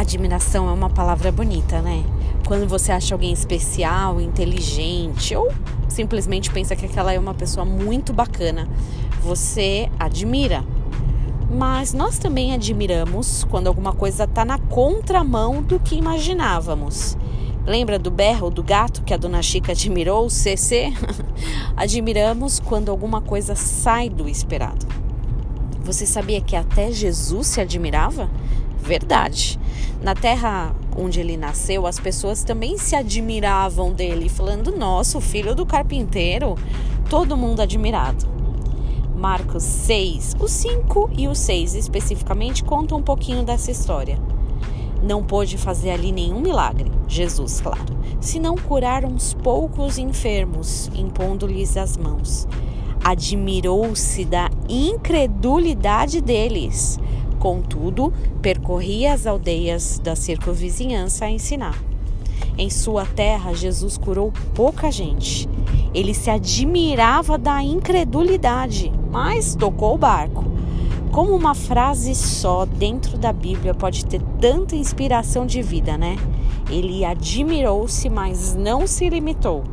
Admiração é uma palavra bonita, né? Quando você acha alguém especial, inteligente ou simplesmente pensa que aquela é uma pessoa muito bacana, você admira. Mas nós também admiramos quando alguma coisa está na contramão do que imaginávamos. Lembra do berro do gato que a dona Chica admirou, o CC? Admiramos quando alguma coisa sai do esperado. Você sabia que até Jesus se admirava? Verdade. Na terra onde ele nasceu, as pessoas também se admiravam dele, falando: Nossa, o filho do carpinteiro. Todo mundo admirado. Marcos 6, o 5 e o 6 especificamente contam um pouquinho dessa história. Não pôde fazer ali nenhum milagre, Jesus, claro, senão curar uns poucos enfermos, impondo-lhes as mãos. Admirou-se da incredulidade deles. Contudo, percorria as aldeias da circunvizinhança a ensinar. Em sua terra, Jesus curou pouca gente. Ele se admirava da incredulidade, mas tocou o barco. Como uma frase só dentro da Bíblia pode ter tanta inspiração de vida, né? Ele admirou-se, mas não se limitou.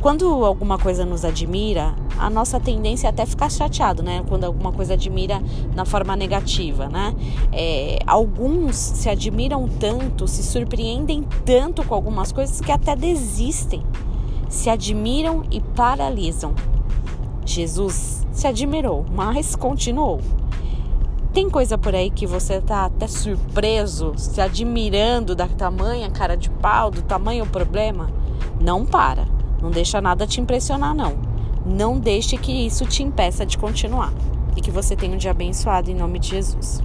Quando alguma coisa nos admira, a nossa tendência é até ficar chateado, né? Quando alguma coisa admira na forma negativa, né? É, alguns se admiram tanto, se surpreendem tanto com algumas coisas que até desistem, se admiram e paralisam. Jesus se admirou, mas continuou. Tem coisa por aí que você tá até surpreso, se admirando da tamanha cara de pau, do tamanho problema? Não para. Não deixa nada te impressionar não. Não deixe que isso te impeça de continuar. E que você tenha um dia abençoado em nome de Jesus.